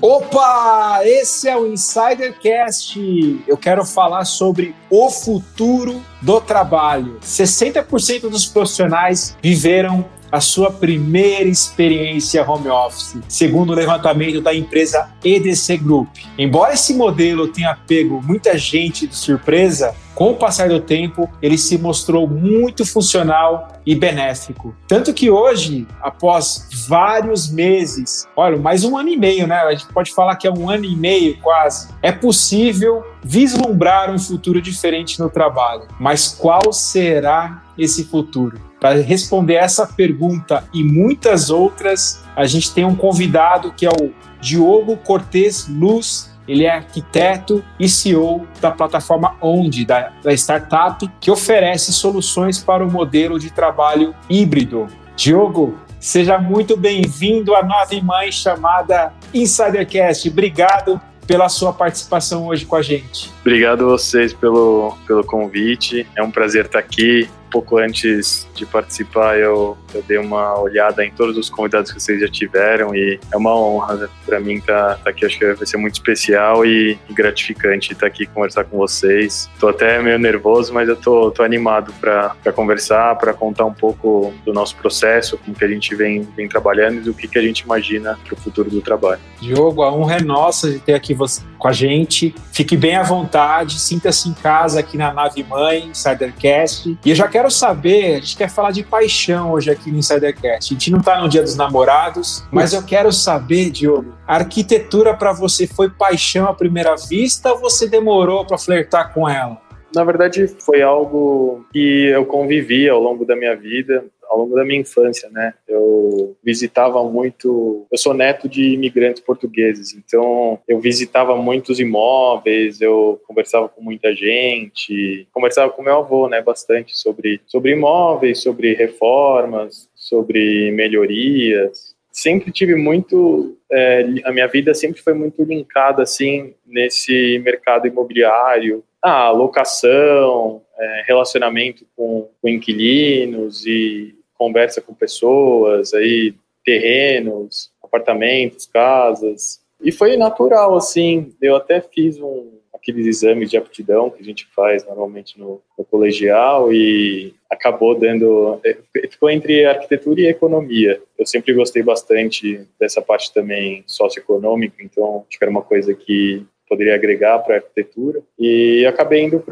Opa, esse é o Insidercast. Eu quero falar sobre o futuro do trabalho. 60% dos profissionais viveram a sua primeira experiência home office, segundo o levantamento da empresa EDC Group. Embora esse modelo tenha pego muita gente de surpresa, com o passar do tempo, ele se mostrou muito funcional e benéfico. Tanto que hoje, após vários meses, olha, mais um ano e meio, né? A gente pode falar que é um ano e meio quase, é possível vislumbrar um futuro diferente no trabalho. Mas qual será esse futuro? Para responder essa pergunta e muitas outras, a gente tem um convidado que é o Diogo Cortes Luz. Ele é arquiteto e CEO da plataforma Onde, da, da startup, que oferece soluções para o modelo de trabalho híbrido. Diogo, seja muito bem-vindo à nova mãe chamada Insidercast. Obrigado pela sua participação hoje com a gente. Obrigado a vocês pelo, pelo convite. É um prazer estar aqui pouco antes de participar, eu, eu dei uma olhada em todos os convidados que vocês já tiveram e é uma honra para mim estar tá, tá aqui. Acho que vai ser muito especial e, gratificante estar tá aqui conversar com vocês. Estou até meio nervoso, mas eu tô, tô animado para conversar, para contar um pouco do nosso processo, como que a gente vem, vem trabalhando e do que, que a gente imagina para o futuro do trabalho. Diogo, a honra é nossa de ter aqui você com a gente. Fique bem à vontade, sinta-se em casa aqui na nave mãe, Insidercast. E eu já quero saber, a gente quer falar de paixão hoje aqui no Insidercast. A gente não está no Dia dos Namorados, mas eu quero saber, Diogo, a arquitetura para você foi paixão à primeira vista ou você demorou para flertar com ela? Na verdade, foi algo que eu convivi ao longo da minha vida ao longo da minha infância, né? Eu visitava muito. Eu sou neto de imigrantes portugueses, então eu visitava muitos imóveis, eu conversava com muita gente, conversava com meu avô, né? Bastante sobre, sobre imóveis, sobre reformas, sobre melhorias. Sempre tive muito. É, a minha vida sempre foi muito linkada, assim, nesse mercado imobiliário, a locação, é, relacionamento com, com, inquilinos e conversa com pessoas, aí terrenos, apartamentos, casas. E foi natural, assim. Eu até fiz um, aqueles exames de aptidão que a gente faz normalmente no, no colegial e acabou dando. É, ficou entre arquitetura e economia. Eu sempre gostei bastante dessa parte também socioeconômica, então acho que era uma coisa que poderia agregar para a arquitetura. E acabei indo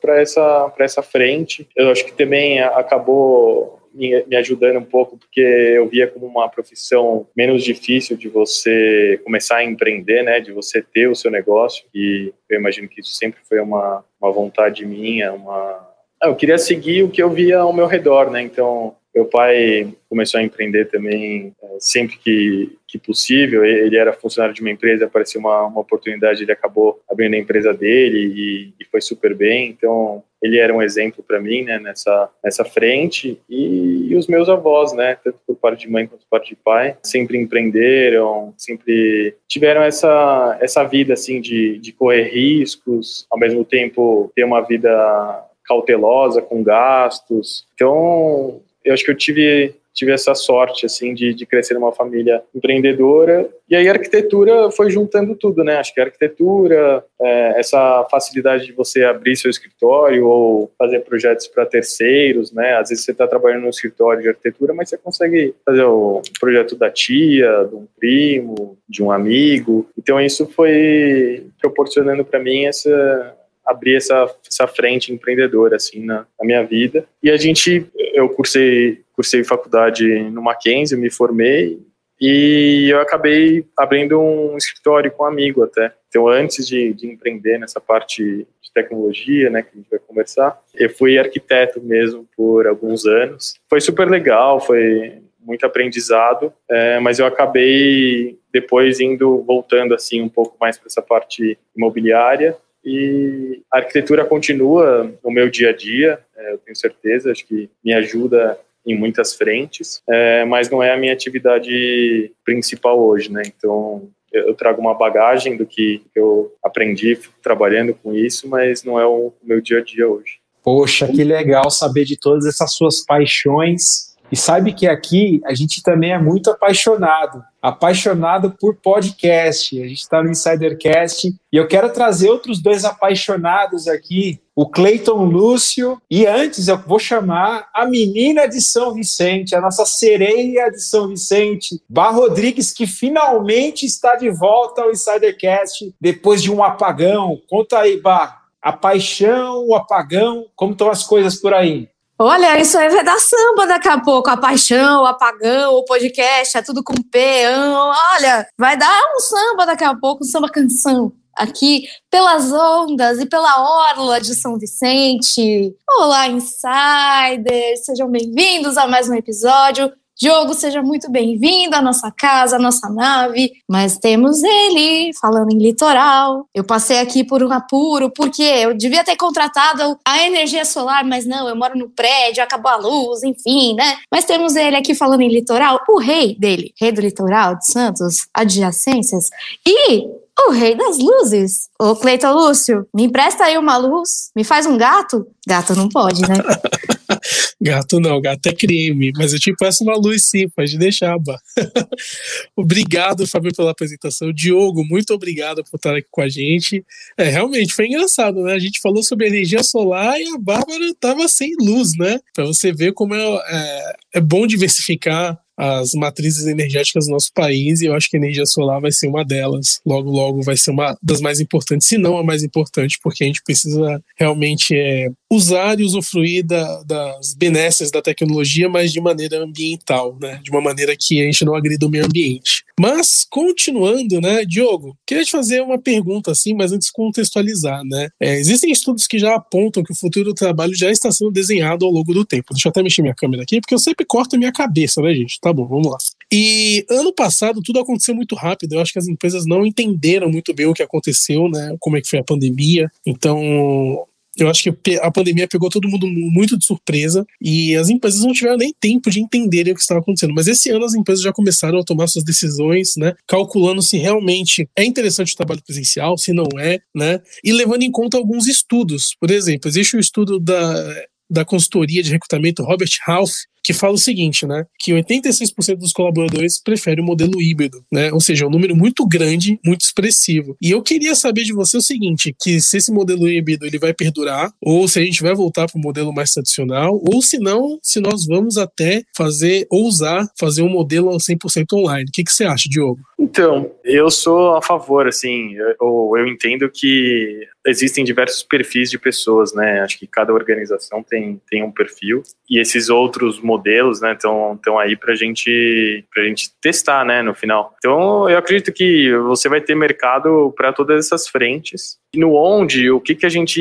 para essa essa frente. Eu acho que também acabou me ajudando um pouco, porque eu via como uma profissão menos difícil de você começar a empreender, né, de você ter o seu negócio, e eu imagino que isso sempre foi uma, uma vontade minha, uma... Ah, eu queria seguir o que eu via ao meu redor, né, então meu pai começou a empreender também é, sempre que, que possível. Ele era funcionário de uma empresa, apareceu uma, uma oportunidade, ele acabou abrindo a empresa dele e, e foi super bem. Então, ele era um exemplo para mim né, nessa, nessa frente. E, e, os meus avós, né, tanto por parte de mãe quanto por parte de pai, sempre empreenderam, sempre tiveram essa, essa vida assim de, de correr riscos, ao mesmo tempo ter uma vida cautelosa com gastos. Então, eu acho que eu tive tive essa sorte assim de, de crescer numa família empreendedora. E aí a arquitetura foi juntando tudo né? Acho que a arquitetura é, essa facilidade de você abrir seu escritório ou fazer projetos para terceiros né? Às vezes você está trabalhando no escritório de arquitetura mas você consegue fazer o projeto da tia de um primo de um amigo. Então isso foi proporcionando para mim essa abrir essa, essa frente empreendedora assim na, na, minha vida. E a gente, eu cursei, cursei faculdade no Mackenzie, me formei e eu acabei abrindo um escritório com um amigo até. Então, antes de, de empreender nessa parte de tecnologia, né, que a gente vai conversar, eu fui arquiteto mesmo por alguns anos. Foi super legal, foi muito aprendizado, é, mas eu acabei depois indo voltando assim um pouco mais para essa parte imobiliária e a arquitetura continua no meu dia a dia, é, eu tenho certeza, acho que me ajuda em muitas frentes, é, mas não é a minha atividade principal hoje, né? Então, eu trago uma bagagem do que eu aprendi trabalhando com isso, mas não é o meu dia a dia hoje. Poxa, que legal saber de todas essas suas paixões E sabe que aqui a gente também é muito apaixonado, apaixonado por podcast. A gente está no Insidercast e eu quero trazer outros dois apaixonados aqui, o Cleiton Lúcio e antes eu vou chamar a menina de São Vicente, a nossa sereia de São Vicente, Bar Rodrigues, que finalmente está de volta ao Insidercast depois de um apagão. Conta aí, Bar. A paixão, o apagão, como estão as coisas por aí? Olha, isso aí vai dar samba daqui a pouco. A paixão, o apagão, o podcast, é tudo com P. Olha, vai dar um samba daqui a pouco, um samba canção. Aqui pelas ondas e pela orla de São Vicente. Olá, insiders! Sejam bem-vindos a mais um episódio Diogo, seja muito bem-vindo à nossa casa, à nossa nave. Mas temos ele falando em litoral. Eu passei aqui por um apuro, porque eu devia ter contratado a energia solar, mas não, eu moro no prédio, acabou a luz, enfim, né? Mas temos ele aqui falando em litoral, o rei dele, rei do litoral de Santos, adjacências. E o rei das luzes. Ô, Cleiton Lúcio, me empresta aí uma luz, me faz um gato. Gato não pode, né? gato não, gato é creme, mas eu te peço uma luz sim, pode deixar, Bah. obrigado, Fábio, pela apresentação. Diogo, muito obrigado por estar aqui com a gente. É, realmente, foi engraçado, né? A gente falou sobre energia solar e a Bárbara estava sem luz, né? Para você ver como é, é, é bom diversificar as matrizes energéticas do nosso país e eu acho que a energia solar vai ser uma delas. Logo, logo vai ser uma das mais importantes, se não a mais importante, porque a gente precisa realmente é, usar e usufruir da, das benesses da tecnologia, mas de maneira ambiental, né? De uma maneira que a gente não agrida o meio ambiente. Mas, continuando, né, Diogo, queria te fazer uma pergunta assim, mas antes contextualizar, né? É, existem estudos que já apontam que o futuro do trabalho já está sendo desenhado ao longo do tempo. Deixa eu até mexer minha câmera aqui, porque eu sempre corto a minha cabeça, né, gente? Tá bom, vamos lá. E ano passado tudo aconteceu muito rápido. Eu acho que as empresas não entenderam muito bem o que aconteceu, né? Como é que foi a pandemia. Então, eu acho que a pandemia pegou todo mundo muito de surpresa e as empresas não tiveram nem tempo de entenderem o que estava acontecendo. Mas esse ano as empresas já começaram a tomar suas decisões, né? Calculando se realmente é interessante o trabalho presencial, se não é, né? E levando em conta alguns estudos. Por exemplo, existe o um estudo da da consultoria de recrutamento Robert Half, que fala o seguinte, né, que 86% dos colaboradores preferem o modelo híbrido, né, ou seja, um número muito grande, muito expressivo. E eu queria saber de você o seguinte, que se esse modelo híbrido ele vai perdurar, ou se a gente vai voltar para o modelo mais tradicional, ou se não, se nós vamos até fazer, ousar fazer um modelo 100% online. O que, que você acha, Diogo? Então, eu sou a favor, assim, eu, eu entendo que existem diversos perfis de pessoas, né? Acho que cada organização tem, tem um perfil e esses outros modelos, né, estão aí para gente, a gente testar, né, no final. Então, eu acredito que você vai ter mercado para todas essas frentes. E no onde, o que que a gente,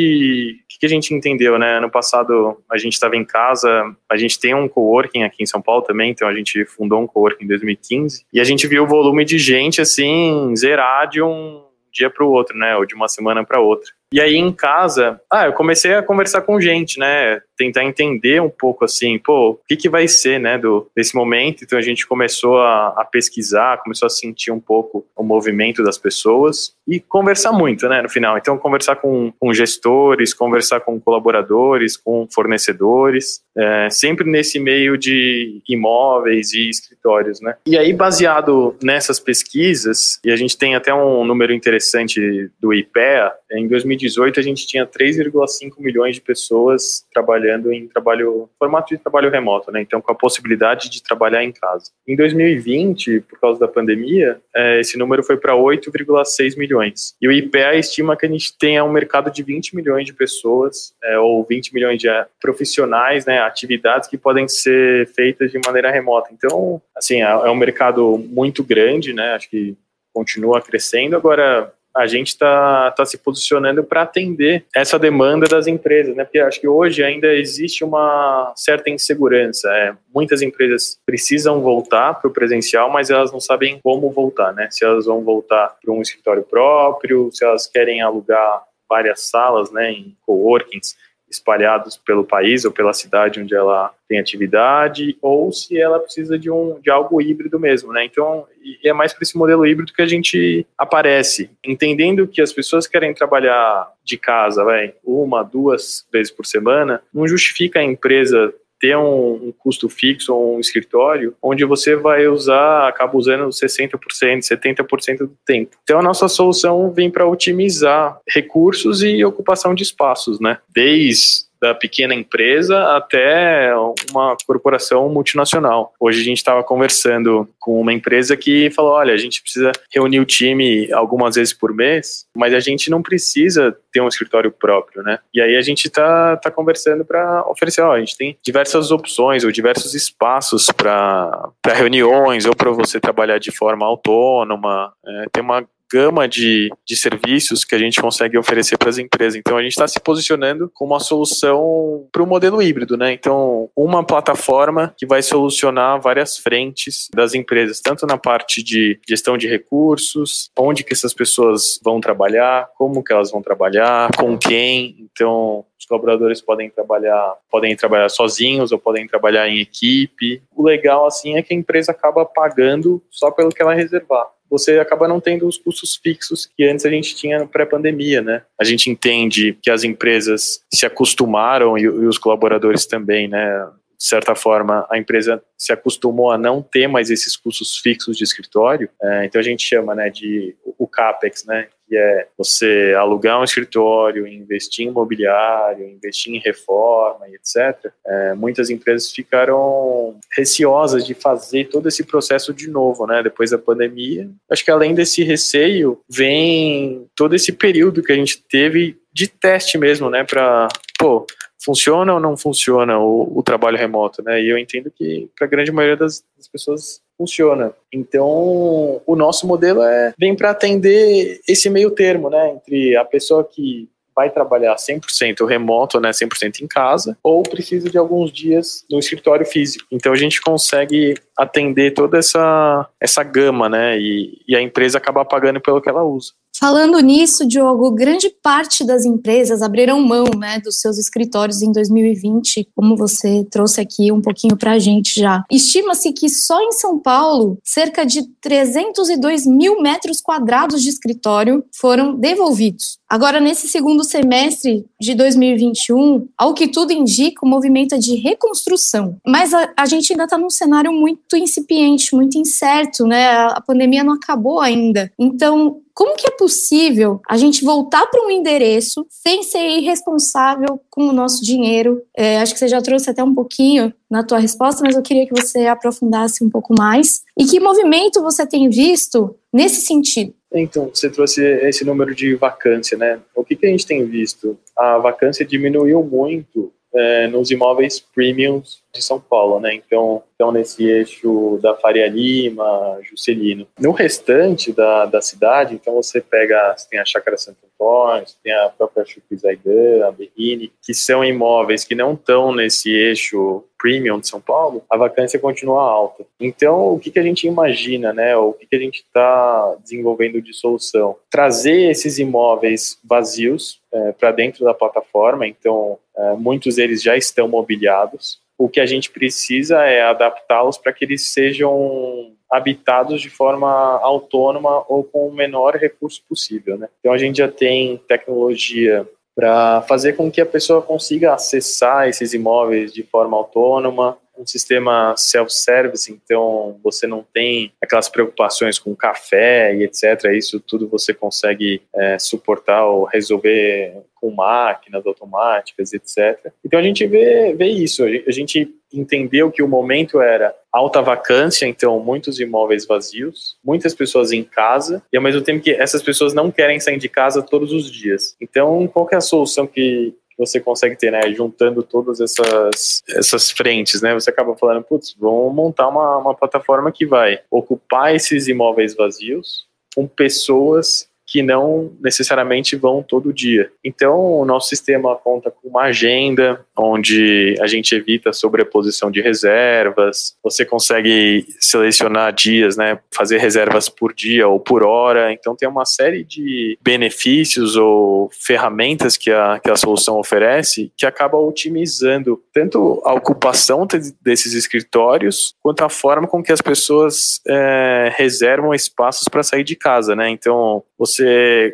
o que que a gente entendeu, né? Ano passado a gente estava em casa, a gente tem um coworking aqui em São Paulo também, então a gente fundou um coworking em 2015 e a gente viu o volume de gente assim zerar de um dia para o outro, né? Ou de uma semana para outra. E aí em casa, ah, eu comecei a conversar com gente, né? Tentar entender um pouco assim, pô, o que, que vai ser, né, do, desse momento. Então a gente começou a, a pesquisar, começou a sentir um pouco o movimento das pessoas e conversar muito, né, no final. Então conversar com, com gestores, conversar com colaboradores, com fornecedores, é, sempre nesse meio de imóveis e escritórios, né? E aí baseado nessas pesquisas, e a gente tem até um número interessante do IPEA, em 2018 2018 a gente tinha 3,5 milhões de pessoas trabalhando em trabalho formato de trabalho remoto, né? Então com a possibilidade de trabalhar em casa. Em 2020, por causa da pandemia, é, esse número foi para 8,6 milhões. E o IPEA estima que a gente tenha um mercado de 20 milhões de pessoas é, ou 20 milhões de é, profissionais, né? Atividades que podem ser feitas de maneira remota. Então, assim, é, é um mercado muito grande, né? Acho que continua crescendo. Agora, a gente está tá se posicionando para atender essa demanda das empresas, né? Porque acho que hoje ainda existe uma certa insegurança. É, muitas empresas precisam voltar para o presencial, mas elas não sabem como voltar, né? Se elas vão voltar para um escritório próprio, se elas querem alugar várias salas, né, em coworkings espalhados pelo país ou pela cidade onde ela tem atividade, ou se ela precisa de, um, de algo híbrido mesmo, né? Então, é mais para esse modelo híbrido que a gente aparece, entendendo que as pessoas querem trabalhar de casa, vai, uma, duas vezes por semana, não justifica a empresa ter um, um custo fixo ou um escritório, onde você vai usar, acaba usando 60%, 70% do tempo. Então a nossa solução vem para otimizar recursos e ocupação de espaços, né? Desde da pequena empresa até uma corporação multinacional. Hoje a gente estava conversando com uma empresa que falou: olha, a gente precisa reunir o time algumas vezes por mês, mas a gente não precisa ter um escritório próprio, né? E aí a gente está tá conversando para oferecer: ó, a gente tem diversas opções ou diversos espaços para reuniões ou para você trabalhar de forma autônoma. É, tem uma gama de, de serviços que a gente consegue oferecer para as empresas. Então, a gente está se posicionando como uma solução para o modelo híbrido, né? Então, uma plataforma que vai solucionar várias frentes das empresas, tanto na parte de gestão de recursos, onde que essas pessoas vão trabalhar, como que elas vão trabalhar, com quem. Então, os colaboradores podem trabalhar, podem trabalhar sozinhos ou podem trabalhar em equipe. O legal assim é que a empresa acaba pagando só pelo que ela reservar você acaba não tendo os custos fixos que antes a gente tinha pré-pandemia, né? A gente entende que as empresas se acostumaram e, e os colaboradores também, né? de certa forma, a empresa se acostumou a não ter mais esses custos fixos de escritório. É, então a gente chama né, de o CAPEX, né, que é você alugar um escritório, investir em imobiliário, investir em reforma e etc. É, muitas empresas ficaram receosas de fazer todo esse processo de novo, né, depois da pandemia. Acho que além desse receio, vem todo esse período que a gente teve de teste mesmo, né, para, pô, funciona ou não funciona o, o trabalho remoto, né? E eu entendo que para a grande maioria das, das, pessoas funciona. Então, o nosso modelo é vem para atender esse meio termo, né, entre a pessoa que vai trabalhar 100% remoto, né, 100% em casa, ou precisa de alguns dias no escritório físico. Então a gente consegue atender toda essa essa gama, né, e, e a empresa acaba pagando pelo que ela usa. Falando nisso, Diogo, grande parte das empresas abriram mão né, dos seus escritórios em 2020, como você trouxe aqui um pouquinho para a gente já. Estima-se que só em São Paulo, cerca de 302 mil metros quadrados de escritório foram devolvidos. Agora, nesse segundo semestre de 2021, ao que tudo indica, o movimento é de reconstrução. Mas a, a gente ainda está num cenário muito incipiente, muito incerto, né? A pandemia não acabou ainda. Então, como que é possível a gente voltar para um endereço sem ser irresponsável com o nosso dinheiro? É, acho que você já trouxe até um pouquinho na tua resposta, mas eu queria que você aprofundasse um pouco mais. E que movimento você tem visto nesse sentido? Então, você trouxe esse número de vacância, né? O que, que a gente tem visto? A vacância diminuiu muito é, nos imóveis premiums de São Paulo, né? Então, então nesse eixo da Faria Lima, Juscelino. No restante da, da cidade, então você pega, você tem a Chácara Santo Antônio, você tem a própria Chupizaidan, a Berrini, que são imóveis que não estão nesse eixo premium de São Paulo, a vacância continua alta. Então, o que, que a gente imagina, né? O que, que a gente está desenvolvendo de solução? Trazer esses imóveis vazios é, para dentro da plataforma, então é, muitos deles já estão mobiliados. O que a gente precisa é adaptá-los para que eles sejam habitados de forma autônoma ou com o menor recurso possível. Né? Então a gente já tem tecnologia para fazer com que a pessoa consiga acessar esses imóveis de forma autônoma, um sistema self-service, então você não tem aquelas preocupações com café e etc. Isso tudo você consegue é, suportar ou resolver com máquinas automáticas, etc. Então a gente vê, vê isso, a gente entendeu que o momento era alta vacância, então muitos imóveis vazios, muitas pessoas em casa, e ao mesmo tempo que essas pessoas não querem sair de casa todos os dias. Então, qual é a solução que, você consegue ter, né? Juntando todas essas, essas frentes, né? Você acaba falando, putz, vamos montar uma, uma plataforma que vai ocupar esses imóveis vazios com pessoas que não necessariamente vão todo dia. Então, o nosso sistema conta com uma agenda onde a gente evita sobreposição de reservas, você consegue selecionar dias, né, fazer reservas por dia ou por hora, então tem uma série de benefícios ou ferramentas que a, que a solução oferece que acaba otimizando tanto a ocupação desses escritórios quanto a forma com que as pessoas é, reservam espaços para sair de casa, né, então você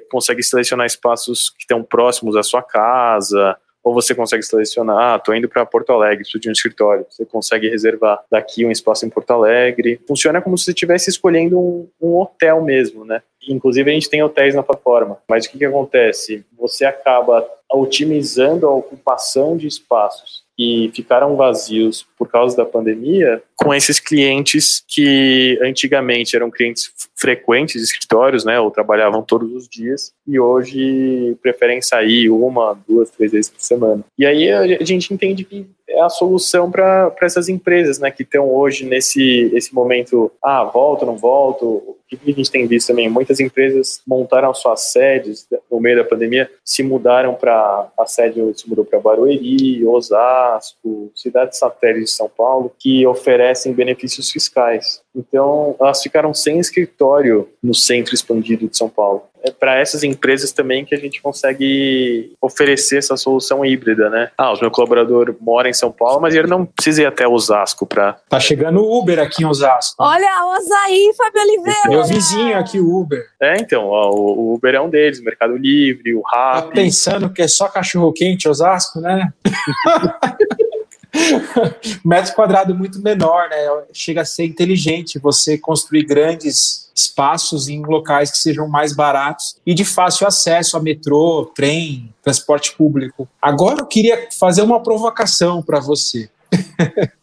consegue selecionar espaços que estão próximos à sua casa, ou você consegue selecionar, ah, tô indo para Porto Alegre, preciso de um escritório, você consegue reservar daqui um espaço em Porto Alegre. Funciona como se você estivesse escolhendo um, um hotel mesmo, né? Inclusive a gente tem hotéis na plataforma, mas o que, que acontece? Você acaba otimizando a ocupação de espaços que ficaram vazios por causa da pandemia, com esses clientes que antigamente eram clientes frequentes de escritórios, né, ou trabalhavam todos os dias, e hoje preferem sair uma, duas, três vezes por semana. E aí a gente entende que é a solução para essas empresas, né, que estão hoje nesse esse momento, ah, volto, não volto, o que a gente tem visto também? Muitas empresas montaram suas sedes no meio da pandemia, se mudaram para a sede se mudou para Barueri, Osasco, cidades satélites de São Paulo, que oferecem benefícios fiscais. Então, elas ficaram sem escritório no centro expandido de São Paulo é para essas empresas também que a gente consegue oferecer essa solução híbrida, né? Ah, o meu colaborador mora em São Paulo, mas ele não precisa ir até Osasco para. Tá chegando o Uber aqui em Osasco. Olha, o Osaí, Fábio Oliveira. Meu vizinho aqui, o Uber. É, então, ó, o Uber é um deles, Mercado Livre, o Rappi. Tá pensando que é só cachorro quente Osasco, né? metro quadrado muito menor, né? Chega a ser inteligente você construir grandes espaços em locais que sejam mais baratos e de fácil acesso a metrô, trem, transporte público. Agora eu queria fazer uma provocação para você.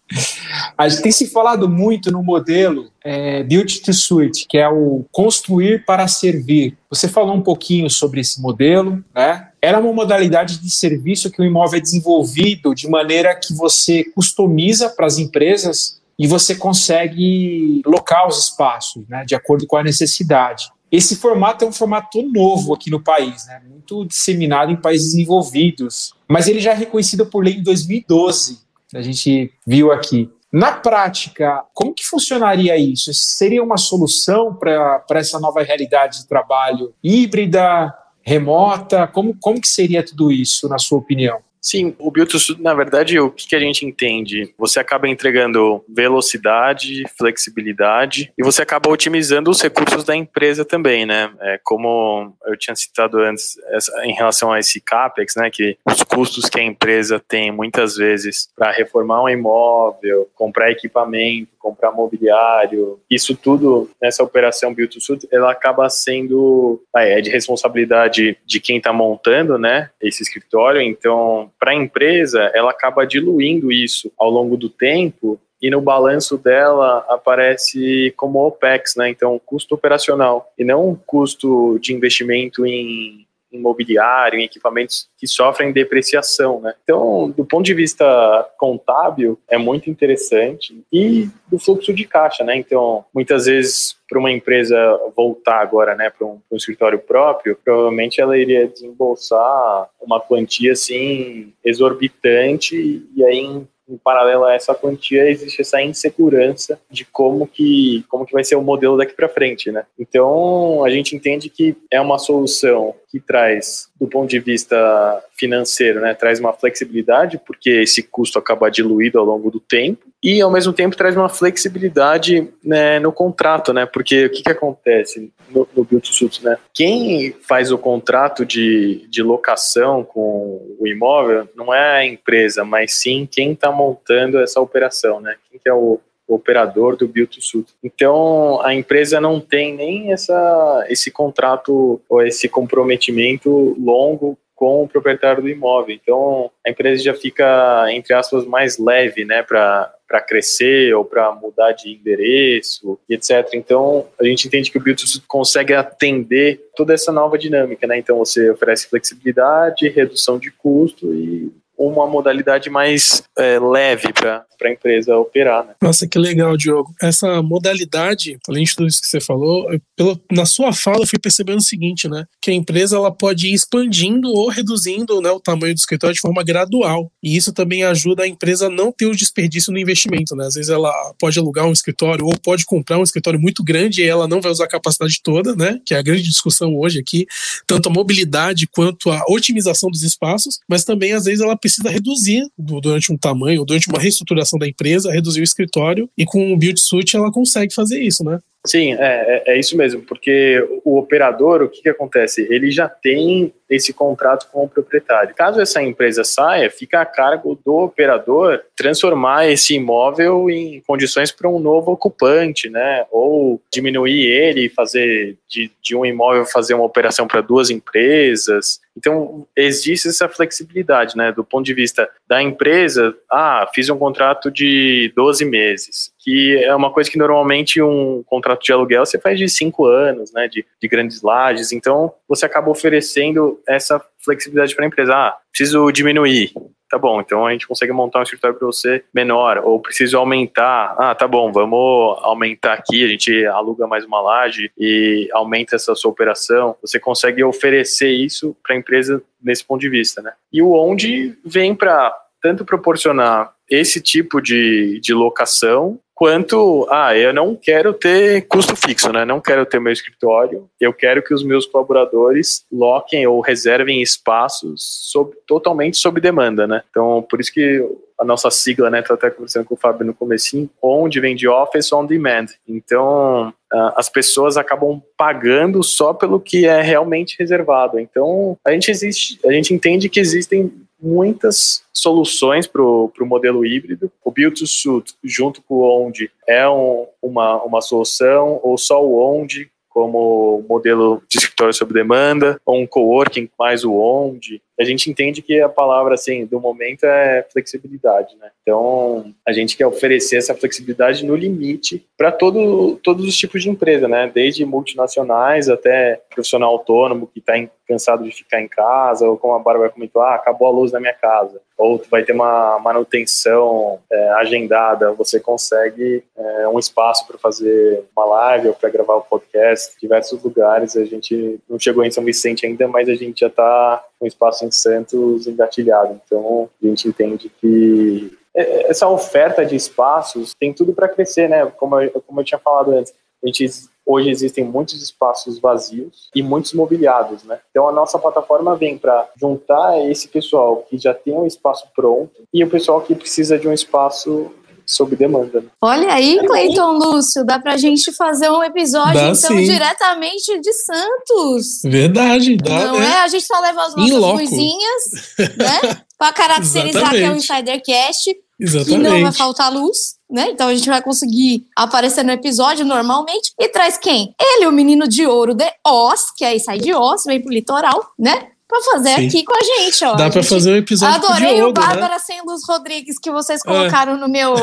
A gente tem se falado muito no modelo é, Build to Suit, que é o construir para servir. Você falou um pouquinho sobre esse modelo, né? Era uma modalidade de serviço que o imóvel é desenvolvido de maneira que você customiza para as empresas e você consegue locar os espaços, né, de acordo com a necessidade. Esse formato é um formato novo aqui no país, né, muito disseminado em países desenvolvidos, mas ele já é reconhecido por lei em 2012. A gente viu aqui. Na prática, como que funcionaria isso? Seria uma solução para essa nova realidade de trabalho híbrida, remota? Como, como que seria tudo isso, na sua opinião? Sim, o Build na verdade, o que, que a gente entende? Você acaba entregando velocidade, flexibilidade e você acaba otimizando os recursos da empresa também, né? É, como eu tinha citado antes, essa, em relação a esse CAPEX, né? Que os custos que a empresa tem muitas vezes para reformar um imóvel, comprar equipamento, comprar mobiliário, isso tudo nessa operação Build to Suit, ela acaba sendo é de responsabilidade de quem está montando, né? Esse escritório, então para a empresa, ela acaba diluindo isso ao longo do tempo e no balanço dela aparece como OPEX, né? Então, custo operacional e não custo de investimento em imobiliário, em equipamentos que sofrem depreciação, né? Então, do ponto de vista contábil, é muito interessante e do fluxo de caixa, né? Então, muitas vezes para uma empresa voltar agora, né, para um, um, escritório próprio, provavelmente ela iria desembolsar uma quantia assim exorbitante e aí em em paralelo a essa quantia existe essa insegurança de como que como que vai ser o modelo daqui para frente, né? Então a gente entende que é uma solução que traz do ponto de vista financeiro, né, traz uma flexibilidade porque esse custo acaba diluído ao longo do tempo e ao mesmo tempo traz uma flexibilidade né, no contrato, né? Porque o que, que acontece no, no Build Suit, né? Quem faz o contrato de, de locação com o imóvel não é a empresa, mas sim quem está montando essa operação, né? Quem que é o, operador do Build to Suit. Então, a empresa não tem nem essa, esse contrato ou esse comprometimento longo com o proprietário do imóvel. Então, a empresa já fica, entre aspas, mais leve, né, para para crescer ou para mudar de endereço, etc. Então, a gente entende que o Build consegue atender toda essa nova dinâmica, né? Então, você oferece flexibilidade, redução de custo e uma modalidade mais é, leve para a empresa operar. Né? Nossa, que legal, Diogo. Essa modalidade, além de tudo isso que você falou, pelo, na sua fala eu fui percebendo o seguinte, né? Que a empresa ela pode ir expandindo ou reduzindo né, o tamanho do escritório de forma gradual. E isso também ajuda a empresa a não ter o desperdício no investimento, né? Às vezes ela pode alugar um escritório ou pode comprar um escritório muito grande e ela não vai usar a capacidade toda, né? Que é a grande discussão hoje aqui, tanto a mobilidade quanto a otimização dos espaços, mas também às vezes ela precisa reduzir durante um tamanho, durante uma reestruturação da empresa, reduzir o escritório, e com o Build Suite ela consegue fazer isso, né? Sim, é, é, é, isso mesmo, porque o operador, o que, que acontece? Ele já tem esse contrato com o proprietário. Caso essa empresa saia, fica a cargo do operador transformar esse imóvel em condições para um novo ocupante, né? Ou diminuir ele, fazer de, de um imóvel fazer uma operação para duas empresas. Então, existe essa flexibilidade, né? Do ponto de vista da empresa, ah, fiz um contrato de 12 meses, que é uma coisa que normalmente um contrato de aluguel você faz de 5 anos, né? De, de grandes lajes. Então, você acaba oferecendo essa flexibilidade para a empresa. Ah, preciso diminuir. Tá bom, então a gente consegue montar um escritório para você menor, ou preciso aumentar. Ah, tá bom, vamos aumentar aqui, a gente aluga mais uma laje e aumenta essa sua operação. Você consegue oferecer isso para a empresa nesse ponto de vista, né? E o onde vem para tanto proporcionar esse tipo de, de locação quanto, ah, eu não quero ter custo fixo, né? Não quero ter meu escritório. Eu quero que os meus colaboradores loquem ou reservem espaços sob, totalmente sob demanda, né? Então, por isso que a nossa sigla, né, tô até conversando com o Fábio no comecinho, onde vem de office on demand. Então, as pessoas acabam pagando só pelo que é realmente reservado. Então, a gente existe, a gente entende que existem muitas soluções para o modelo híbrido. O Build to Suit, junto com o Onde, é um, uma, uma solução, ou só o Onde, como modelo de escritório sob demanda, ou um coworking mais o onde. A gente entende que a palavra, assim, do momento é flexibilidade, né? Então, a gente quer oferecer essa flexibilidade no limite para todo, todos os tipos de empresa, né? Desde multinacionais até profissional autônomo que está cansado de ficar em casa, ou como a Bárbara comentou, ah, acabou a luz na minha casa. Ou tu vai ter uma manutenção é, agendada, você consegue é, um espaço para fazer uma live ou para gravar o um podcast, diversos lugares. A gente não chegou em São Vicente ainda, mas a gente já está com espaço em Santos engatilhado. Então, a gente entende que é, essa oferta de espaços tem tudo para crescer, né? Como eu, como eu tinha falado antes, a gente hoje existem muitos espaços vazios e muitos mobiliados, né? Então a nossa plataforma vem para juntar esse pessoal que já tem um espaço pronto e o pessoal que precisa de um espaço sob demanda. Né? Olha aí, Cleiton Lúcio, dá pra gente fazer um episódio, dá, então, sim. diretamente de Santos. Verdade, dá. Não né? é? A gente só leva as nossas luzinhas, né? Pra caracterizar que é um Insidercast. Exatamente. Que não vai faltar luz, né? Então a gente vai conseguir aparecer no episódio normalmente. E traz quem? Ele, o menino de ouro de Oz, que aí sai de Oz, vem pro litoral, né? Pra fazer Sim. aqui com a gente, ó. Dá pra fazer um episódio Adorei Diogo, o né? Bárbara né? Sem Luz Rodrigues que vocês é. colocaram é. no meu,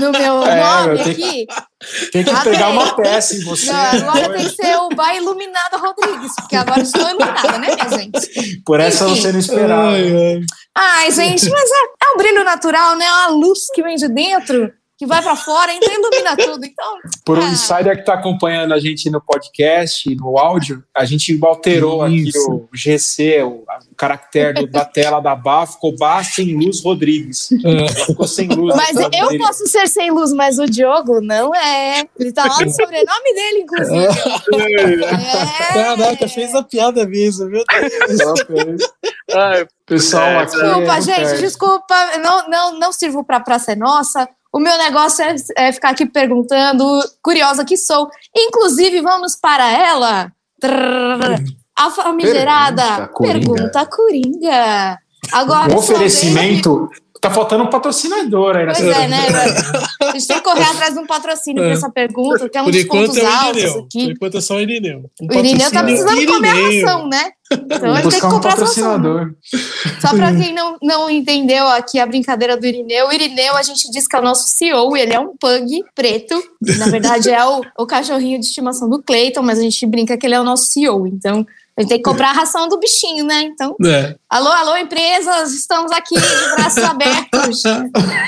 no meu é, nome aqui. tem que pegar uma peça em você. Não, agora tem que ser o Bai Iluminado Rodrigues, porque agora estou iluminada, né, minha gente? Por essa Enfim. você não esperava. Ai, ai. ai gente, mas é, é um brilho natural, né? É uma luz que vem de dentro que vai para fora, então ilumina tudo. Então, por um ah. insider que está acompanhando a gente no podcast, no áudio, a gente alterou Isso. aqui o GC, o, o caractere da tela da Bá, ficou Bá sem luz Rodrigues. É. Ficou sem luz. Mas eu dele. posso ser sem luz, mas o Diogo não é. Ele tá lá no sobrenome dele, inclusive. É. Caraca, fez a piada mesmo, meu Deus. Ai, pessoal, é, aqui desculpa, é gente, desculpa, não, não, não sirvo para Praça é Nossa. O meu negócio é, é, ficar aqui perguntando, curiosa que sou. Inclusive, vamos para ela. a famigerada pergunta Coringa. Agora, o oferecimento Tá faltando um patrocinador aí nessa Pois é, né? A gente tem que correr atrás de um patrocínio é. para essa pergunta, que é um Por pontos é altos aqui. Por enquanto é só o Irineu. Um o Irineu tá precisando Irineu. comer a ração, né? Então ele tem que comprar um patrocinador. Só para quem não, não entendeu aqui a brincadeira do Irineu, o Irineu a gente diz que é o nosso CEO, ele é um pug preto. Na verdade é o, o cachorrinho de estimação do Clayton, mas a gente brinca que ele é o nosso CEO. Então a gente tem que comprar a ração do bichinho, né? Então, é. alô, alô, empresas, estamos aqui de braços abertos.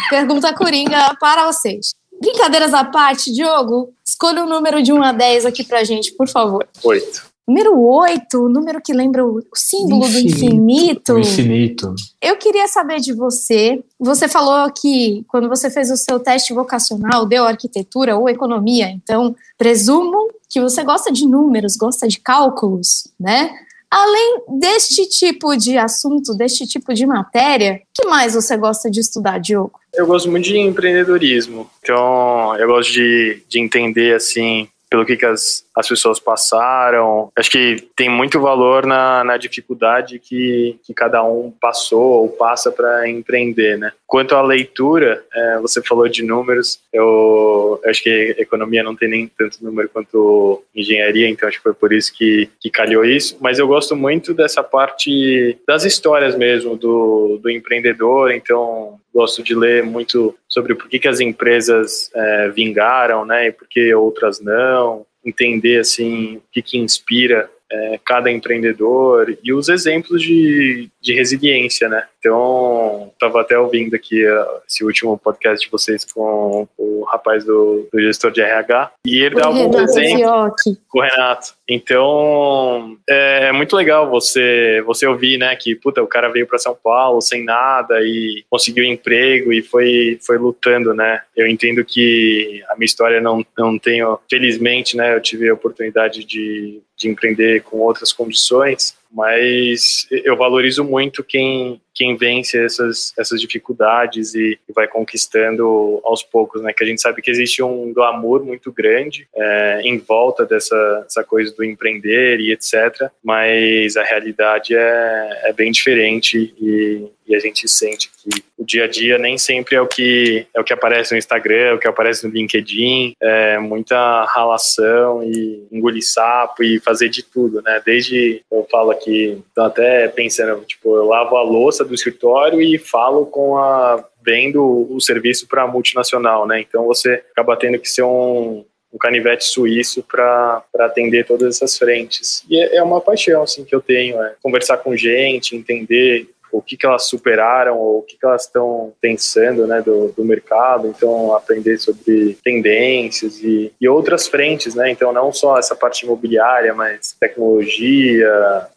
Pergunta Coringa para vocês. Brincadeiras à parte, Diogo, escolha um número de 1 a 10 aqui pra gente, por favor. Oito. Número 8, o número que lembra o símbolo infinito. do infinito. O infinito. Eu queria saber de você. Você falou que quando você fez o seu teste vocacional, deu arquitetura ou economia, então presumo que você gosta de números, gosta de cálculos, né? Além deste tipo de assunto, deste tipo de matéria, que mais você gosta de estudar, Diogo? Eu gosto muito de empreendedorismo. Então, eu gosto de, de entender, assim, pelo que, que as, as pessoas passaram. Acho que tem muito valor na, na dificuldade que, que cada um passou ou passa para empreender, né? Quanto à leitura, é, você falou de números, eu, eu, acho que economia não tem nem tanto número quanto engenharia, então acho que foi por isso que, que calhou isso, mas eu gosto muito dessa parte das histórias mesmo, do, do empreendedor, então gosto de ler muito sobre por que, que as empresas é, vingaram, né, e por que outras não, entender assim o que, que inspira é, cada empreendedor e os exemplos de, de resiliência, né? Então, estava até ouvindo aqui uh, esse último podcast de vocês com o rapaz do, do gestor de RH e ele dá alguns exemplos com o Renato. Então, é, é, muito legal você você ouvir, né, que puta, o cara veio para São Paulo sem nada e conseguiu emprego e foi foi lutando, né? Eu entendo que a minha história não não tenho, felizmente, né, eu tive a oportunidade de de empreender com outras condições, mas eu valorizo muito quem, quem vence essas, essas dificuldades e, vai conquistando aos poucos, né? Que a gente sabe que existe um glamour muito grande é, em volta dessa, dessa coisa do empreender e etc. Mas a realidade é, é bem diferente e, e a gente sente que o dia a dia nem sempre é o que é o que aparece no Instagram, é o que aparece no LinkedIn, é muita ralação e engolir sapo e fazer de tudo, né? Desde eu falo aqui, tô até pensando, tipo, eu lavo a louça do escritório e falo com a vendo o serviço para multinacional, né? Então você acaba tendo que ser um, um canivete suíço para atender todas essas frentes. E é, é uma paixão assim que eu tenho, é conversar com gente, entender o que, que elas superaram ou o que, que elas estão pensando né, do, do mercado, então aprender sobre tendências e, e outras frentes, né? Então não só essa parte imobiliária, mas tecnologia,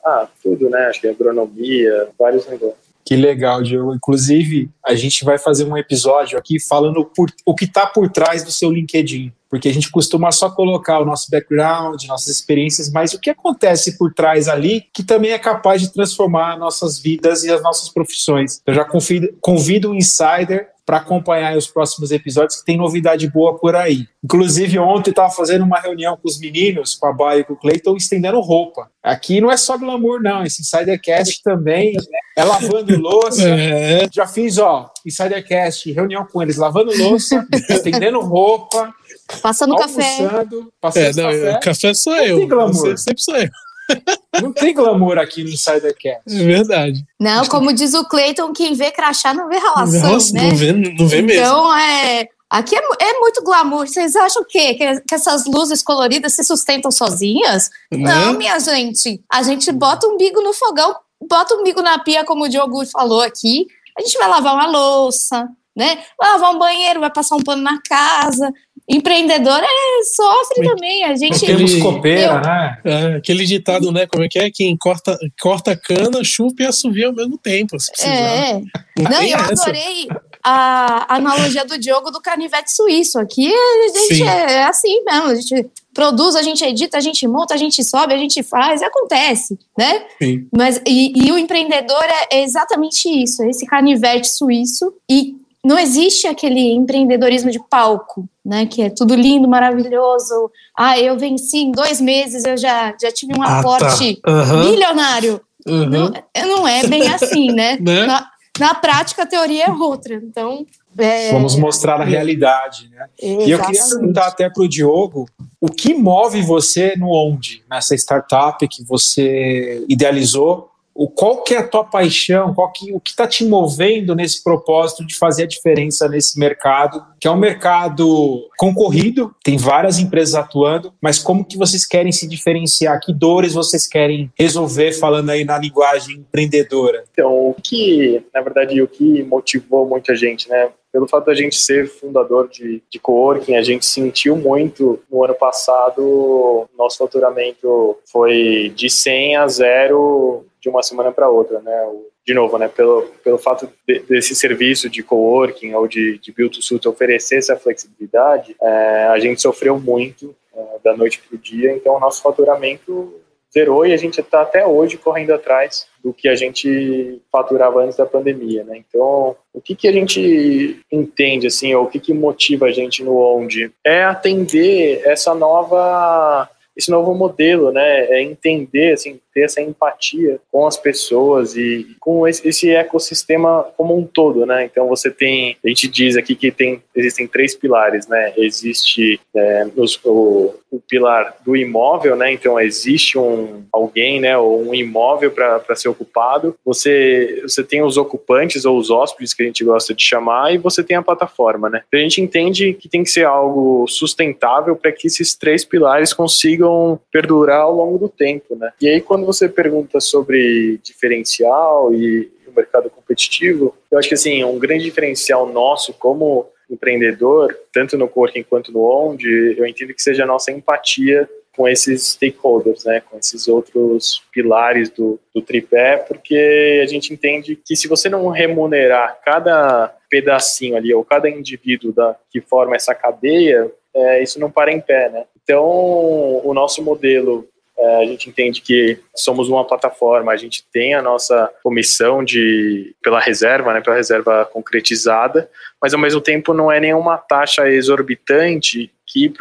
ah, tudo, né? Acho que agronomia, vários negócios. Que legal, Diogo. Inclusive, a gente vai fazer um episódio aqui falando por, o que está por trás do seu LinkedIn porque a gente costuma só colocar o nosso background, nossas experiências, mas o que acontece por trás ali que também é capaz de transformar nossas vidas e as nossas profissões. Eu já convido, convido o insider para acompanhar os próximos episódios, que tem novidade boa por aí. Inclusive, ontem estava fazendo uma reunião com os meninos, com a Baia e com o Cleiton, estendendo roupa. Aqui não é só glamour, não. Esse Insidercast também é lavando louça. É. Já fiz, ó, Insidercast, reunião com eles, lavando louça, estendendo roupa. Passando café. Passando é, não, café. café sou eu. Tem glamour. Sempre sou eu. Não tem glamour aqui no Insidercast. É verdade. Não, como diz o Cleiton, quem vê crachá não vê relação, Nossa, né? Não vê, não vê mesmo. Então, é... Aqui é, é, muito glamour. Vocês acham o quê? Que, que, essas luzes coloridas se sustentam sozinhas? Não. não, minha gente. A gente bota um bico no fogão, bota um bico na pia, como o Diogo falou aqui. A gente vai lavar uma louça, né? Vai lavar um banheiro, vai passar um pano na casa. Empreendedor é, sofre também. A gente. Temos copeira, né? É, aquele ditado, né? Como é que é? Quem corta, corta cana, chupa e assovia ao mesmo tempo. é. Não, eu essa. adorei a analogia do Diogo do canivete suíço. Aqui a gente é, é, assim mesmo. A gente produz, a gente edita, a gente monta, a gente sobe, a gente faz, acontece, né? Sim. Mas, e, e o empreendedor é exatamente isso, é esse canivete suíço. E não existe aquele empreendedorismo de palco, né? Que é tudo lindo, maravilhoso. Ah, eu venci em dois meses, eu já, já tive um ah, aporte tá. uhum. milionário. Uhum. Não, não é bem assim, né? né? Na, na prática, a teoria é outra. Então. É... Vamos mostrar a realidade, né? Exatamente. E eu queria perguntar até para o Diogo o que move você no onde, nessa startup que você idealizou o qual que é a tua paixão, qual que, o que está te movendo nesse propósito de fazer a diferença nesse mercado, que é um mercado concorrido, tem várias empresas atuando, mas como que vocês querem se diferenciar? Que dores vocês querem resolver, falando aí na linguagem empreendedora? Então, o que, na verdade, o que motivou muita gente, né? pelo fato da gente ser fundador de, de coworking, a gente sentiu muito no ano passado, nosso faturamento foi de 100 a 0 de uma semana para outra, né? De novo, né? Pelo, pelo fato de, desse serviço de coworking ou de, de build to suit oferecer essa flexibilidade, é, a gente sofreu muito é, da noite para o dia, então o nosso faturamento zerou e a gente está até hoje correndo atrás do que a gente faturava antes da pandemia, né? Então, o que, que a gente entende, assim, ou o que, que motiva a gente no Onde? É atender essa nova esse novo modelo, né? É entender, assim, ter essa empatia com as pessoas e com esse ecossistema como um todo, né? Então você tem, a gente diz aqui que tem, existem três pilares, né? Existe é, os, o, o, pilar do imóvel, né? Então existe um alguém, né? Ou um imóvel para ser ocupado. Você você tem os ocupantes ou os hóspedes que a gente gosta de chamar e você tem a plataforma, né? Então a gente entende que tem que ser algo sustentável para que esses três pilares consigam perdurar ao longo do tempo, né? E aí quando quando você pergunta sobre diferencial e o mercado competitivo, eu acho que assim, um grande diferencial nosso como empreendedor, tanto no Coworking quanto no Onde, eu entendo que seja a nossa empatia com esses stakeholders, né, com esses outros pilares do, do tripé, porque a gente entende que se você não remunerar cada pedacinho ali, ou cada indivíduo da, que forma essa cadeia, é, isso não para em pé, né? Então, o nosso modelo é, a gente entende que somos uma plataforma, a gente tem a nossa comissão de pela reserva, né, pela reserva concretizada, mas ao mesmo tempo não é nenhuma taxa exorbitante que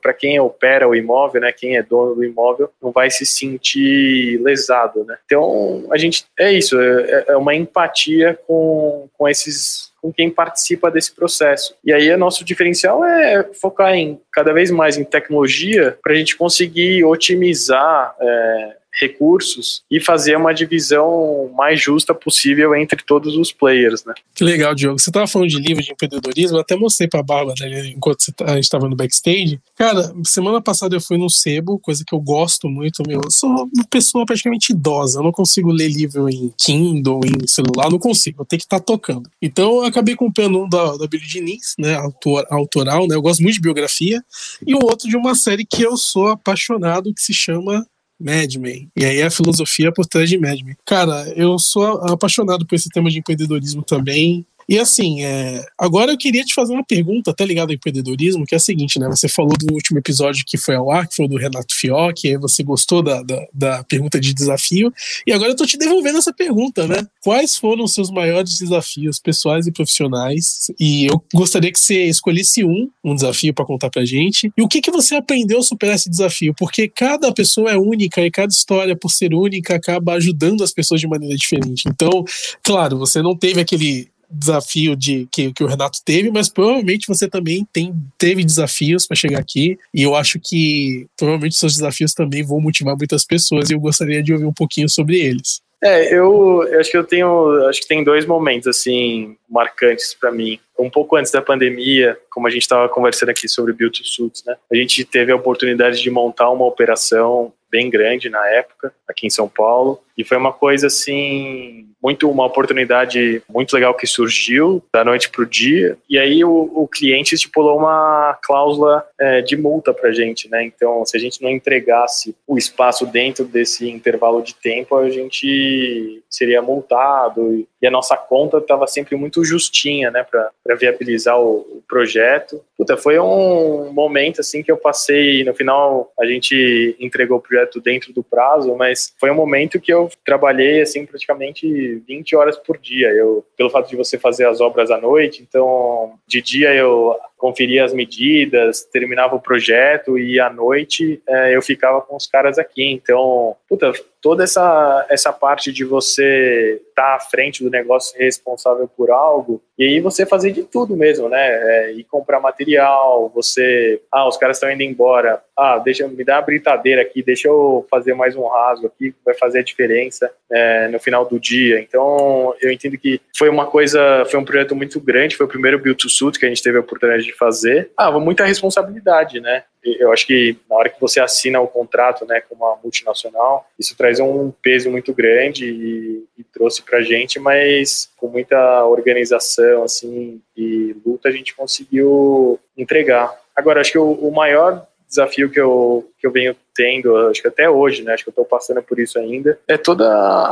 para quem opera o imóvel, né, quem é dono do imóvel, não vai se sentir lesado, né? Então a gente é isso, é, é uma empatia com, com esses com quem participa desse processo. E aí, nosso diferencial é focar em cada vez mais em tecnologia para a gente conseguir otimizar é, recursos e fazer uma divisão mais justa possível entre todos os players, né? Que legal, Diogo. Você estava falando de livro de empreendedorismo, eu até mostrei para Bárbara né, enquanto tá, a gente estava no backstage. Cara, semana passada eu fui no Sebo, coisa que eu gosto muito, meu. Eu sou uma pessoa praticamente idosa, eu não consigo ler livro em Kindle, em celular, não consigo, eu tenho que estar tá tocando. Então eu acabei comprando um da, da Billie Diniz, né, autor, autoral, né, eu gosto muito de biografia, e o outro de uma série que eu sou apaixonado, que se chama Mad Men. E aí a filosofia por trás de Mad Men. Cara, eu sou apaixonado por esse tema de empreendedorismo também. E assim, é... agora eu queria te fazer uma pergunta, até ligada ao empreendedorismo, que é a seguinte, né? Você falou do último episódio que foi ao ar, que foi do Renato Fioc, aí você gostou da, da, da, pergunta de desafio, e agora eu tô te devolvendo essa pergunta, né? Quais foram os seus maiores desafios pessoais e profissionais? E eu gostaria que você escolhesse um, um desafio para contar pra gente, e o que, que você aprendeu a superar esse desafio? Porque cada pessoa é única e cada história, por ser única, acaba ajudando as pessoas de maneira diferente. Então, claro, você não teve aquele desafio de que, que o Renato teve, mas provavelmente você também tem, teve desafios para chegar aqui. E eu acho que provavelmente seus desafios também vão motivar muitas pessoas e eu gostaria de ouvir um pouquinho sobre eles. É, eu, eu acho que eu tenho, acho que tem dois momentos assim marcantes para mim. Um pouco antes da pandemia, como a gente estava conversando aqui sobre Build to Suits, né? A gente teve a oportunidade de montar uma operação bem grande na época, aqui em São Paulo. E foi uma coisa assim, muito uma oportunidade muito legal que surgiu da noite para o dia. E aí o, o cliente estipulou uma cláusula é, de multa para a gente, né? Então, se a gente não entregasse o espaço dentro desse intervalo de tempo, a gente seria multado. E a nossa conta estava sempre muito justinha, né, para viabilizar o projeto. Puta, foi um momento assim que eu passei. No final, a gente entregou o projeto dentro do prazo, mas foi um momento que eu trabalhei assim praticamente 20 horas por dia. Eu, pelo fato de você fazer as obras à noite, então de dia eu conferia as medidas, terminava o projeto e à noite é, eu ficava com os caras aqui. Então, puta, toda essa, essa parte de você estar tá à frente do negócio, responsável por algo, e aí você fazer de tudo mesmo, né? É, ir comprar material, você. Ah, os caras estão indo embora. Ah, deixa me dar a britadeira aqui, deixa eu fazer mais um rasgo aqui, vai fazer a diferença é, no final do dia. Então, eu entendo que foi uma coisa, foi um projeto muito grande, foi o primeiro Build to Suit que a gente teve a oportunidade de fazer. Ah, muita responsabilidade, né? eu acho que na hora que você assina o contrato né, com uma multinacional, isso traz um peso muito grande e, e trouxe para gente, mas com muita organização assim e luta a gente conseguiu entregar. Agora, acho que o, o maior desafio que eu, que eu venho tendo, acho que até hoje, né, acho que eu estou passando por isso ainda, é toda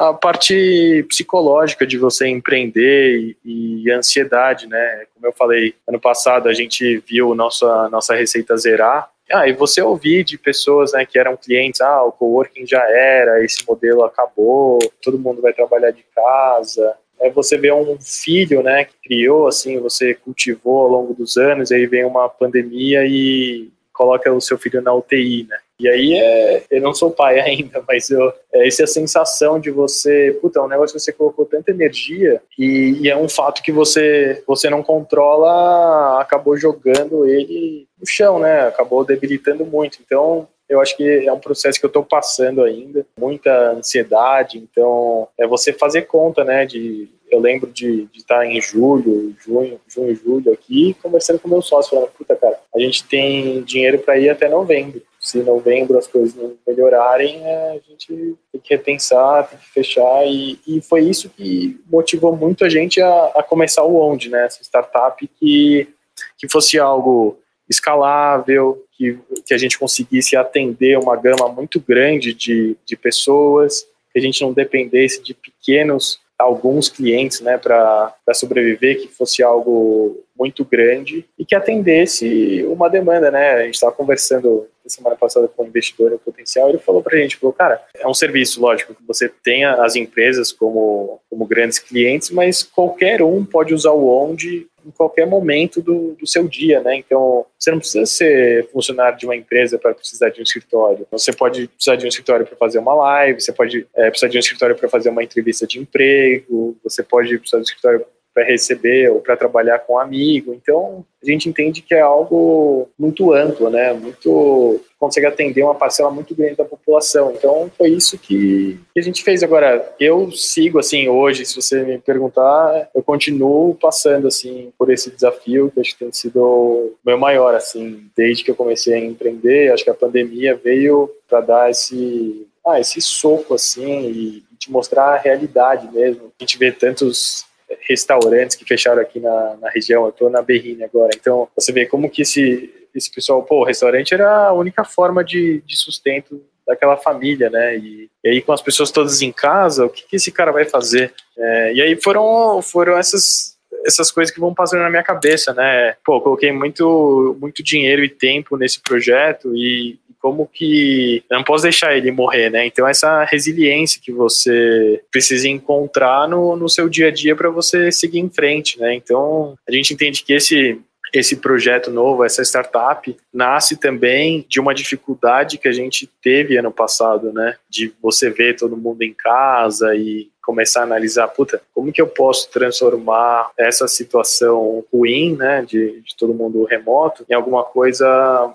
a parte psicológica de você empreender e, e ansiedade, né, como eu falei, ano passado a gente viu nossa, nossa receita zerar, ah, e você ouvir de pessoas né, que eram clientes, ah, o coworking já era, esse modelo acabou, todo mundo vai trabalhar de casa. É você vê um filho, né, que criou, assim, você cultivou ao longo dos anos, aí vem uma pandemia e coloca o seu filho na UTI, né? E aí é, eu não sou pai ainda, mas eu, é essa sensação de você, puta, é um negócio que você colocou tanta energia e, e, é um fato que você você não controla, acabou jogando ele no chão, né? Acabou debilitando muito. Então eu acho que é um processo que eu estou passando ainda, muita ansiedade. Então é você fazer conta, né? De eu lembro de, estar em julho, junho, junho, julho aqui, conversando com meu sócio, falando, puta, cara, a gente tem dinheiro para ir até novembro. Se novembro as coisas não melhorarem, é, a gente tem que repensar, tem que fechar. E, e foi isso que motivou muito a gente a, a começar o Onde, né? Essa startup que, que fosse algo escalável, que, que a gente conseguisse atender uma gama muito grande de, de pessoas, que a gente não dependesse de pequenos alguns clientes né, para sobreviver, que fosse algo muito grande e que atendesse uma demanda. Né? A gente estava conversando semana passada com um investidor em potencial, ele falou para a gente, falou, cara, é um serviço, lógico, que você tenha as empresas como, como grandes clientes, mas qualquer um pode usar o onde em qualquer momento do, do seu dia, né? Então, você não precisa ser funcionário de uma empresa para precisar de um escritório. Você pode precisar de um escritório para fazer uma live, você pode é, precisar de um escritório para fazer uma entrevista de emprego, você pode precisar de um escritório para receber ou para trabalhar com um amigo. Então, a gente entende que é algo muito amplo, né? Muito consegue atender uma parcela muito grande da população. Então, foi isso que, a gente fez. Agora, eu sigo assim hoje, se você me perguntar, eu continuo passando assim por esse desafio que acho que tem sido o meu maior assim, desde que eu comecei a empreender. Acho que a pandemia veio para dar esse ah, esse soco assim e te mostrar a realidade mesmo. A gente vê tantos restaurantes que fecharam aqui na, na região. Eu estou na Berrine agora. Então, você vê como que esse, esse pessoal, pô, o restaurante era a única forma de, de sustento daquela família, né? E, e, aí com as pessoas todas em casa, o que, que esse cara vai fazer? É, e aí foram, foram essas essas coisas que vão passando na minha cabeça, né? Pô, coloquei muito, muito dinheiro e tempo nesse projeto e, como que eu não posso deixar ele morrer, né? Então essa resiliência que você precisa encontrar no, no seu dia a dia para você seguir em frente, né? Então a gente entende que esse esse projeto novo, essa startup, nasce também de uma dificuldade que a gente teve ano passado, né? De você ver todo mundo em casa e começar a analisar, puta, como que eu posso transformar essa situação ruim, né, de, de todo mundo remoto, em alguma coisa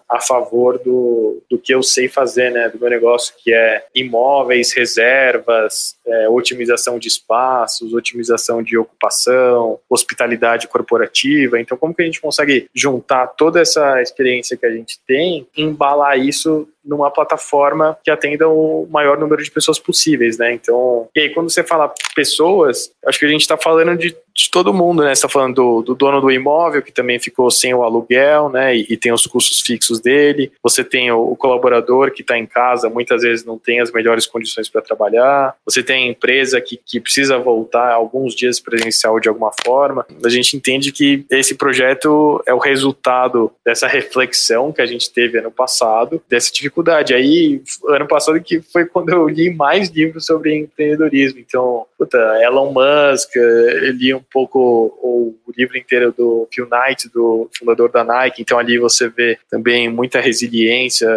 a favor do, do que eu sei fazer, né, do meu negócio, que é imóveis, reservas, é, otimização de espaços, otimização de ocupação, hospitalidade corporativa. Então, como que a gente consegue juntar toda essa experiência que a gente tem, embalar isso numa plataforma que atenda o maior número de pessoas possíveis, né? Então, e aí quando você fala pessoas, acho que a gente está falando de de todo mundo, né? Você está falando do, do, dono do imóvel, que também ficou sem o aluguel, né? E, e tem os custos fixos dele. Você tem o, o colaborador que está em casa, muitas vezes não tem as melhores condições para trabalhar. Você tem a empresa que, que precisa voltar alguns dias presencial de alguma forma. A gente entende que esse projeto é o resultado dessa reflexão que a gente teve ano passado, dessa dificuldade. Aí, ano passado, que foi quando eu li mais livros sobre empreendedorismo. Então, puta, Elon Musk, eu li um pouco o, o livro inteiro do Phil Knight, do fundador da Nike, então ali você vê também muita resiliência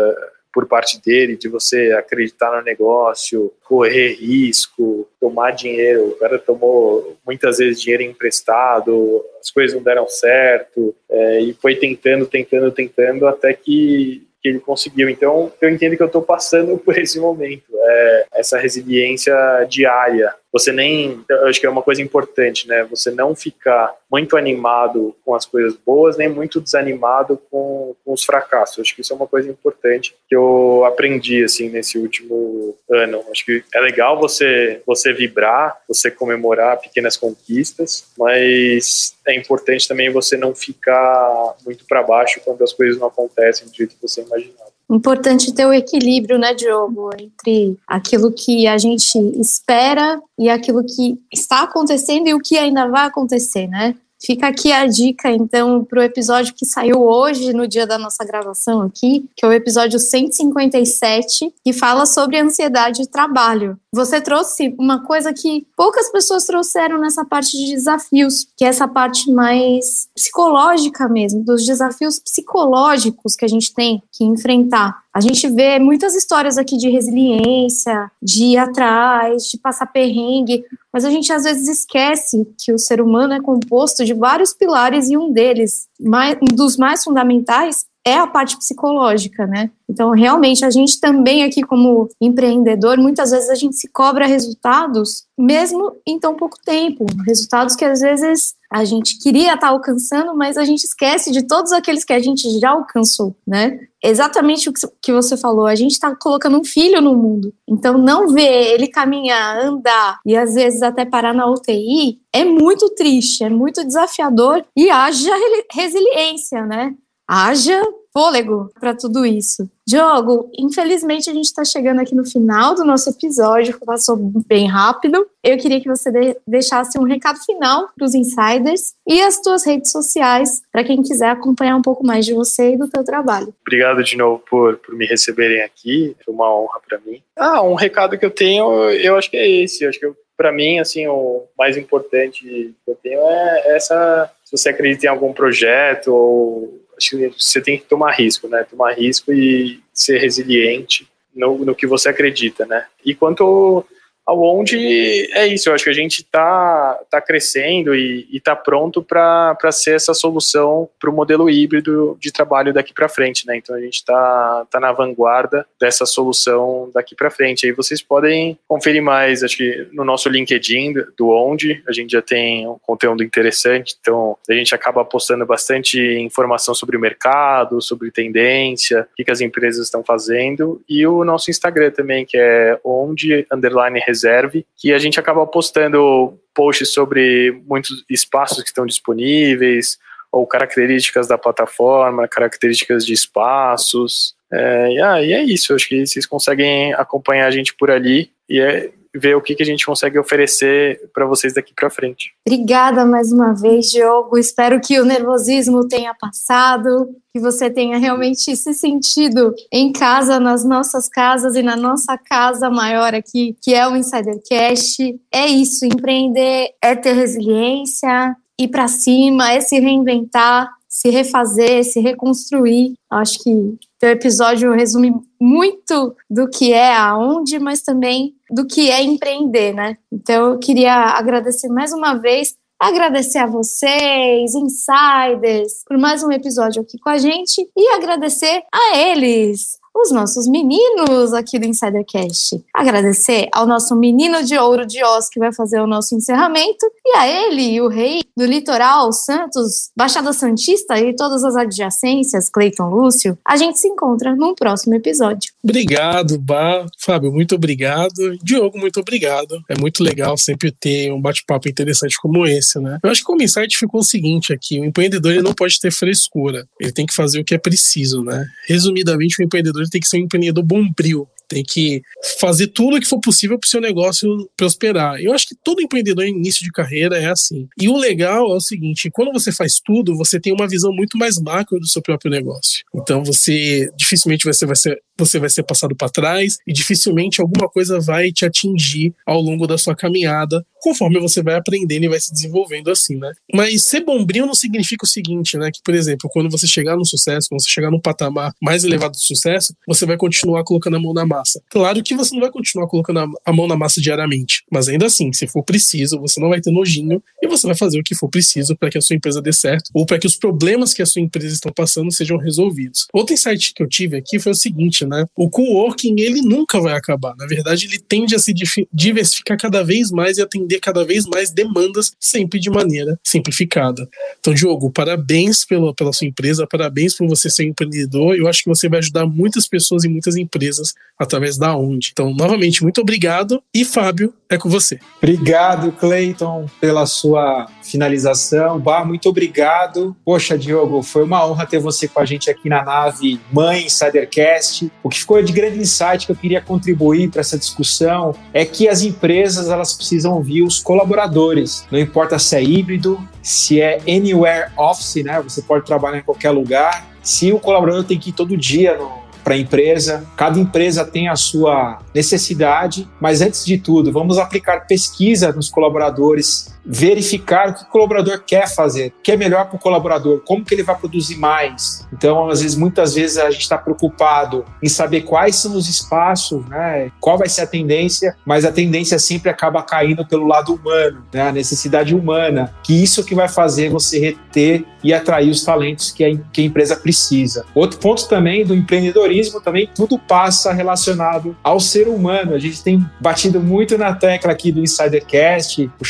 por parte dele, de você acreditar no negócio, correr risco, tomar dinheiro. O cara tomou muitas vezes dinheiro emprestado, as coisas não deram certo, é, e foi tentando, tentando, tentando, até que que ele conseguiu. Então, eu entendo que eu estou passando por esse momento, é, essa resiliência diária. Você nem, eu acho que é uma coisa importante, né? Você não ficar muito animado com as coisas boas, nem muito desanimado com, com os fracassos. Eu acho que isso é uma coisa importante que eu aprendi assim nesse último ano. Eu acho que é legal você você vibrar, você comemorar pequenas conquistas, mas é importante também você não ficar muito para baixo quando as coisas não acontecem do jeito que você imaginava. Importante ter o equilíbrio, né, Diogo, entre aquilo que a gente espera e aquilo que está acontecendo e o que ainda vai acontecer, né? Fica aqui a dica, então, para o episódio que saiu hoje, no dia da nossa gravação aqui, que é o episódio 157, que fala sobre ansiedade de trabalho. Você trouxe uma coisa que poucas pessoas trouxeram nessa parte de desafios, que é essa parte mais psicológica mesmo, dos desafios psicológicos que a gente tem que enfrentar. A gente vê muitas histórias aqui de resiliência, de ir atrás, de passar perrengue, mas a gente às vezes esquece que o ser humano é composto de vários pilares e um deles, mais, um dos mais fundamentais, é a parte psicológica, né? Então, realmente, a gente também aqui como empreendedor, muitas vezes a gente se cobra resultados, mesmo em tão pouco tempo, resultados que às vezes a gente queria estar alcançando, mas a gente esquece de todos aqueles que a gente já alcançou, né? Exatamente o que você falou, a gente está colocando um filho no mundo, então não ver ele caminhar, andar e às vezes até parar na UTI é muito triste, é muito desafiador e haja resiliência, né? Haja fôlego para tudo isso. Diogo, infelizmente a gente está chegando aqui no final do nosso episódio, passou bem rápido. Eu queria que você de deixasse um recado final para os insiders e as tuas redes sociais para quem quiser acompanhar um pouco mais de você e do teu trabalho. Obrigado de novo por, por me receberem aqui, foi uma honra para mim. Ah, um recado que eu tenho, eu acho que é esse. Eu acho que para mim, assim, o mais importante que eu tenho é essa. Se você acredita em algum projeto ou acho que você tem que tomar risco, né? Tomar risco e ser resiliente no, no que você acredita, né? E quanto aonde é isso, eu acho que a gente está tá crescendo e está pronto para ser essa solução para o modelo híbrido de trabalho daqui para frente, né? Então a gente está tá na vanguarda dessa solução daqui para frente. Aí vocês podem conferir mais, acho que no nosso LinkedIn do Onde, a gente já tem um conteúdo interessante, então a gente acaba postando bastante informação sobre o mercado, sobre tendência, o que, que as empresas estão fazendo, e o nosso Instagram também, que é onde underline reserve, que a gente acaba postando posts sobre muitos espaços que estão disponíveis, ou características da plataforma, características de espaços. É, e, ah, e é isso, acho que vocês conseguem acompanhar a gente por ali e é, ver o que, que a gente consegue oferecer para vocês daqui para frente. Obrigada mais uma vez, Diogo. Espero que o nervosismo tenha passado, que você tenha realmente se sentido em casa, nas nossas casas e na nossa casa maior aqui, que é o Insidercast. É isso, empreender é ter resiliência, ir para cima, é se reinventar, se refazer, se reconstruir. Acho que teu episódio resume muito do que é aonde, mas também do que é empreender, né? Então eu queria agradecer mais uma vez, agradecer a vocês, insiders, por mais um episódio aqui com a gente e agradecer a eles, os nossos meninos aqui do Insidercast. Agradecer ao nosso menino de ouro de Oz que vai fazer o nosso encerramento e a ele, o rei do litoral, Santos, Baixada Santista e todas as adjacências, Cleiton Lúcio. A gente se encontra num próximo episódio. Obrigado, Bá. Fábio, muito obrigado. Diogo, muito obrigado. É muito legal sempre ter um bate-papo interessante como esse, né? Eu acho que como insight ficou o seguinte aqui, o empreendedor ele não pode ter frescura. Ele tem que fazer o que é preciso, né? Resumidamente, o empreendedor tem que ser um empreendedor bombril, tem que fazer tudo o que for possível para o seu negócio prosperar. Eu acho que todo empreendedor em início de carreira é assim. E o legal é o seguinte: quando você faz tudo, você tem uma visão muito mais macro do seu próprio negócio. Então você dificilmente você vai ser, você vai ser passado para trás e dificilmente alguma coisa vai te atingir ao longo da sua caminhada, conforme você vai aprendendo e vai se desenvolvendo assim, né? Mas ser bombril não significa o seguinte, né? Que, por exemplo, quando você chegar no sucesso, quando você chegar num patamar mais elevado de sucesso, você vai continuar colocando a mão na massa. Claro que você não vai continuar colocando a mão na massa diariamente, mas ainda assim, se for preciso, você não vai ter nojinho e você vai fazer o que for preciso para que a sua empresa dê certo ou para que os problemas que a sua empresa está passando sejam resolvidos. Outro insight que eu tive aqui foi o seguinte, né? O coworking, ele nunca vai acabar. Na verdade, ele tende a se diversificar cada vez mais e atender cada vez mais demandas, sempre de maneira simplificada. Então, Diogo, parabéns pela, pela sua empresa, parabéns por você ser empreendedor. Eu acho que você vai ajudar muitas pessoas e muitas empresas através da onde. Então, novamente, muito obrigado. E Fábio, é com você. Obrigado, Cleiton, pela sua finalização. Bah, muito obrigado. Poxa, Diogo, foi uma honra ter você com a gente aqui na nave Mãe Insidercast. O que ficou de grande insight que eu queria contribuir para essa discussão é que as empresas elas precisam ouvir os colaboradores. Não importa se é híbrido, se é anywhere office, né? Você pode trabalhar em qualquer lugar. Se o colaborador tem que ir todo dia para a empresa. Cada empresa tem a sua necessidade, mas antes de tudo, vamos aplicar pesquisa nos colaboradores, verificar o que o colaborador quer fazer, o que é melhor para o colaborador, como que ele vai produzir mais. Então, às vezes, muitas vezes a gente está preocupado em saber quais são os espaços, né? Qual vai ser a tendência, mas a tendência sempre acaba caindo pelo lado humano, né? A necessidade humana, que isso que vai fazer você reter e atrair os talentos que a, que a empresa precisa. Outro ponto também do empreendedorismo também tudo passa relacionado ao ser humano. A gente tem batido muito na tecla aqui do Insidercast, o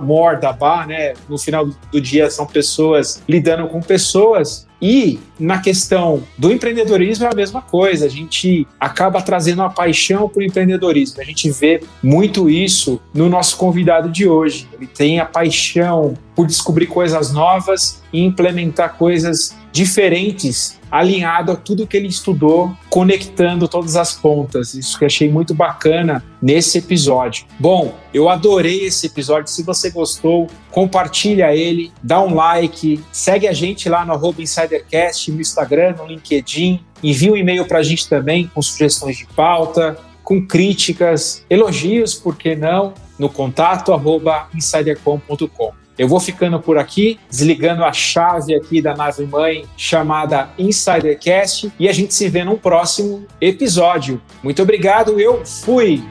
Mor da Bar, né? No final do dia são pessoas lidando com pessoas e na questão do empreendedorismo é a mesma coisa. A gente acaba trazendo uma paixão para o empreendedorismo. A gente vê muito isso no nosso convidado de hoje. Ele tem a paixão por descobrir coisas novas e implementar coisas diferentes alinhado a tudo que ele estudou, conectando todas as pontas. Isso que eu achei muito bacana nesse episódio. Bom, eu adorei esse episódio. Se você gostou, compartilha ele, dá um like, segue a gente lá no InsiderCast, no Instagram, no LinkedIn, envia um e-mail para a gente também com sugestões de pauta, com críticas, elogios, por que não, no contato arroba insidercom.com. Eu vou ficando por aqui, desligando a chave aqui da nave mãe chamada Insidercast e a gente se vê num próximo episódio. Muito obrigado, eu fui!